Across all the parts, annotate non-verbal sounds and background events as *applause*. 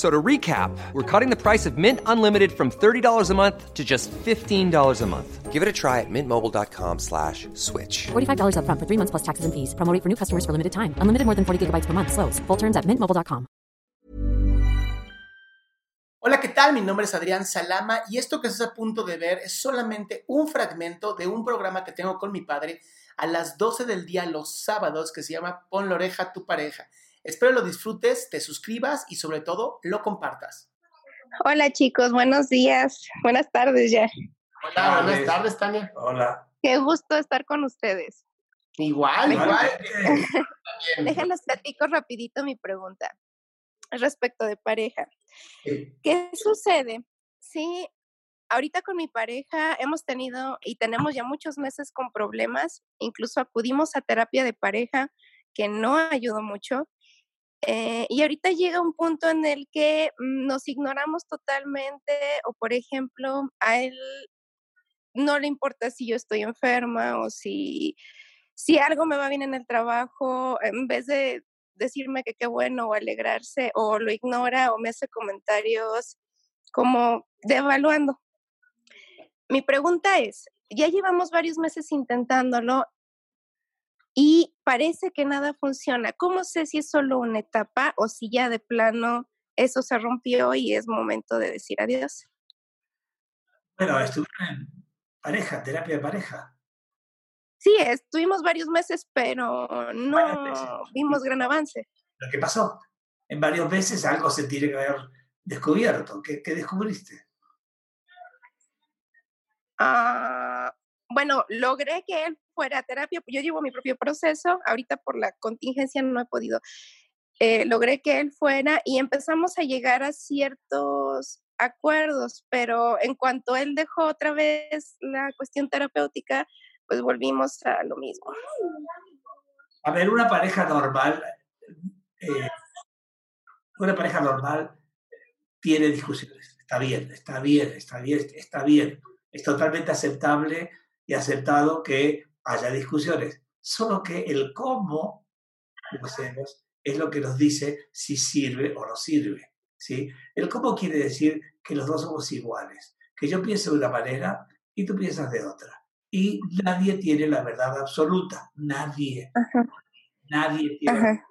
So to recap, we're cutting the price of Mint Unlimited from $30 a month to just $15 a month. Give it a try at mintmobile.com slash switch. $45 upfront for three months plus taxes and fees. Promo rate for new customers for limited time. Unlimited more than 40 gigabytes per month. Slows. Full terms at mintmobile.com. Hola, ¿qué tal? Mi nombre es Adrián Salama y esto que estás a punto de ver es solamente un fragmento de un programa que tengo con mi padre a las 12 del día los sábados que se llama Pon la oreja a tu pareja. Espero lo disfrutes, te suscribas y sobre todo lo compartas. Hola chicos, buenos días, buenas tardes ya. Hola, buenas tardes, Tania. Hola. Qué gusto estar con ustedes. Igual, igual. *laughs* Déjenlos platico rapidito mi pregunta respecto de pareja. Sí. ¿Qué sucede si ahorita con mi pareja hemos tenido y tenemos ya muchos meses con problemas, incluso acudimos a terapia de pareja que no ayudó mucho? Eh, y ahorita llega un punto en el que mm, nos ignoramos totalmente o, por ejemplo, a él no le importa si yo estoy enferma o si, si algo me va bien en el trabajo, en vez de decirme que qué bueno o alegrarse o lo ignora o me hace comentarios como devaluando. Mi pregunta es, ya llevamos varios meses intentándolo y parece que nada funciona. ¿Cómo sé si es solo una etapa o si ya de plano eso se rompió y es momento de decir adiós? Bueno, estuvieron en pareja, terapia de pareja. Sí, estuvimos varios meses, pero no vimos gran avance. Lo que pasó, en varios meses algo se tiene que haber descubierto. ¿Qué, qué descubriste? Ah, bueno, logré que él fuera terapia. Yo llevo mi propio proceso. Ahorita por la contingencia no he podido. Eh, logré que él fuera y empezamos a llegar a ciertos acuerdos, pero en cuanto él dejó otra vez la cuestión terapéutica, pues volvimos a lo mismo. A ver, una pareja normal, eh, una pareja normal tiene discusiones. Está bien, está bien, está bien, está bien. Es totalmente aceptable y aceptado que haya discusiones. Solo que el cómo lo hacemos es lo que nos dice si sirve o no sirve. ¿sí? El cómo quiere decir que los dos somos iguales, que yo pienso de una manera y tú piensas de otra. Y nadie tiene la verdad absoluta, nadie. Ajá, Nadie tiene. ajá.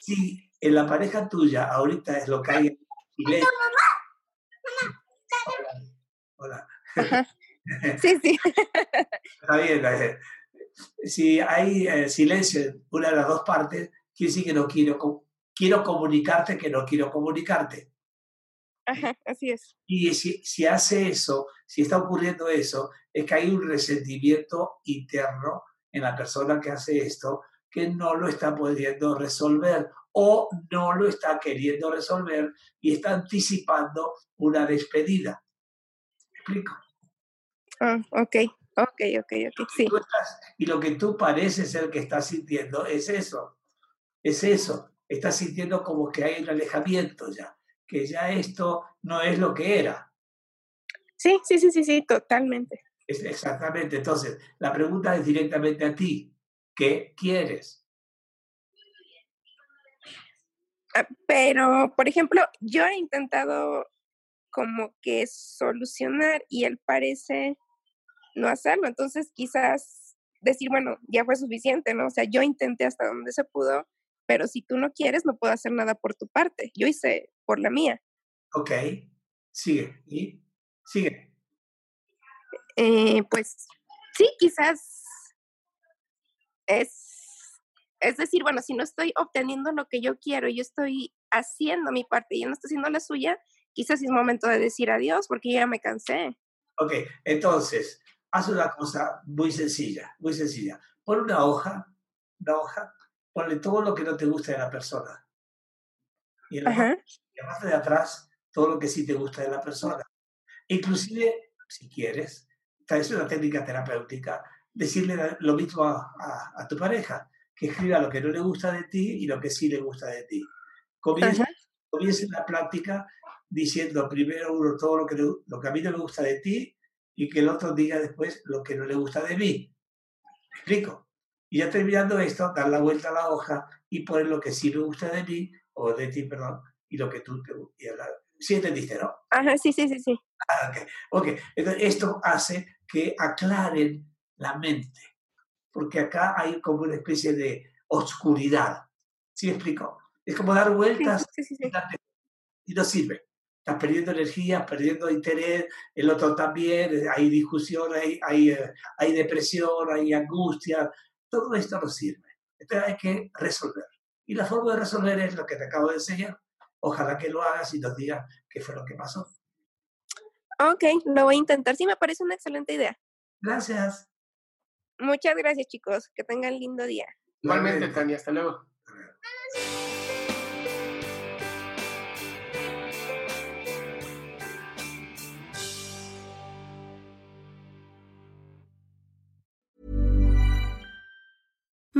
Si en la pareja tuya ahorita es lo que hay en. Hola. Ajá. Sí, sí. *laughs* Está bien. Si hay eh, silencio en una de las dos partes, quiere decir que no quiero, quiero comunicarte que no quiero comunicarte. Ajá, así es. Y si, si hace eso, si está ocurriendo eso, es que hay un resentimiento interno en la persona que hace esto que no lo está pudiendo resolver o no lo está queriendo resolver y está anticipando una despedida. ¿Me explico? Ah, ok, ok, ok, ok. Sí. Tú estás- y lo que tú pareces ser que estás sintiendo es eso, es eso. Estás sintiendo como que hay un alejamiento ya, que ya esto no es lo que era. Sí, sí, sí, sí, sí, totalmente. Es exactamente. Entonces, la pregunta es directamente a ti. ¿Qué quieres? Ah, Pero, por ejemplo, yo he intentado como que solucionar y él parece no hacerlo. Entonces, quizás decir, bueno, ya fue suficiente, ¿no? O sea, yo intenté hasta donde se pudo, pero si tú no quieres, no puedo hacer nada por tu parte. Yo hice por la mía. Ok, sigue. ¿Y? Sigue. Eh, pues sí, quizás es, es decir, bueno, si no estoy obteniendo lo que yo quiero, yo estoy haciendo mi parte y él no está haciendo la suya, quizás es momento de decir adiós porque ya me cansé. Ok, entonces, haz una cosa muy sencilla, muy sencilla. Pon una hoja, una hoja, ponle todo lo que no te gusta de la persona. Y en la, parte, de atrás, todo lo que sí te gusta de la persona. Inclusive, si quieres, esta es una técnica terapéutica, decirle lo mismo a, a- a tu pareja, que escriba lo que no le gusta de ti y lo que sí le gusta de ti. Comienza, comienza la práctica diciendo primero uno todo lo que, lo que a mí no me gusta de ti y que el otro diga después lo que no le gusta de mí. ¿Me explico? Y ya terminando esto, dar la vuelta a la hoja y poner lo que sí me gusta de mí, o de ti, perdón, y lo que tú te gusta. ¿Sí entendiste, no? Ajá, sí, sí, sí, sí. Ah, ok. Ok, entonces esto hace que aclaren la mente, porque acá hay como una especie de oscuridad. ¿Sí me explico? Es como dar vueltas sí, sí, sí. y darte- y no sirve. Estás perdiendo energía, perdiendo interés, el otro también, hay discusión, hay, hay, eh, hay depresión, hay angustia, todo esto no sirve. Entonces hay que resolver. Y la forma de resolver es lo que te acabo de enseñar. Ojalá que lo hagas y nos digas qué fue lo que pasó. Ok, lo voy a intentar. Sí, me parece una excelente idea. Gracias. Muchas gracias, chicos. Que tengan lindo día. Igualmente, Igualmente. Tania, hasta luego.